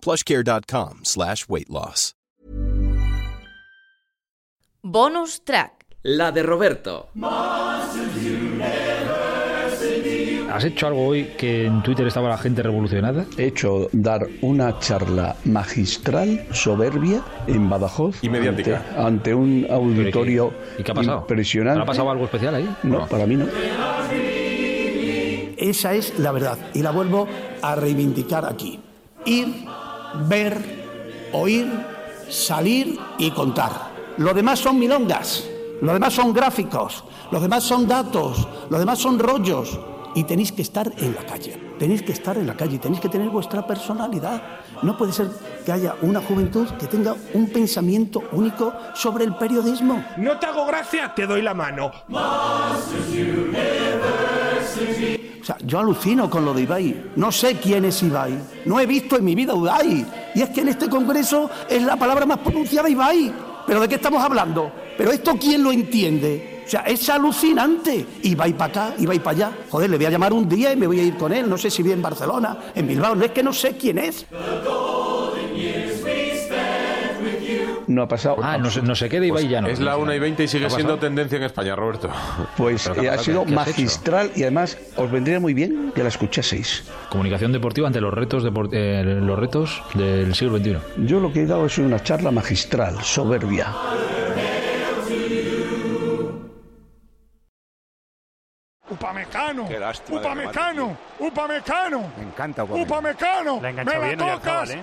plushcare.com slash weight loss. Bonus track. La de Roberto. ¿Has hecho algo hoy que en Twitter estaba la gente revolucionada? He hecho dar una charla magistral, soberbia, en Badajoz. Y mediática. Ante, ante un auditorio ¿Y qué ha pasado? impresionante. ¿Te ha pasado algo especial ahí? No, para mí no. Esa es la verdad y la vuelvo a reivindicar aquí. Ir, ver, oír, salir y contar. Lo demás son milongas, lo demás son gráficos, lo demás son datos, lo demás son rollos. Y tenéis que estar en la calle, tenéis que estar en la calle, tenéis que tener vuestra personalidad. No puede ser que haya una juventud que tenga un pensamiento único sobre el periodismo. No te hago gracia, te doy la mano. Sea, yo alucino con lo de Ibai. No sé quién es Ibai. No he visto en mi vida Ibai. Y es que en este congreso es la palabra más pronunciada Ibai. ¿Pero de qué estamos hablando? ¿Pero esto quién lo entiende? O sea, es alucinante. Ibai para acá, Ibai para allá. Joder, le voy a llamar un día y me voy a ir con él. No sé si vive en Barcelona, en Bilbao. No es que no sé quién es. No ha pasado. Ah, no, sé- no sé qué de Ibai ya no. Es la 1 y 20 y sigue ¿Qué ha siendo tendencia en España, Roberto. Pues eh, ha sido magistral y además os vendría muy bien que la escuchaseis. Comunicación deportiva ante los retos, depor- eh, los retos del siglo XXI. Yo lo que he dado es una charla magistral, soberbia. Upamecano. Qué lástima de Upamecano. Upamecano. Me encanta Upamecano. La Me la bien, tocas. ¿eh?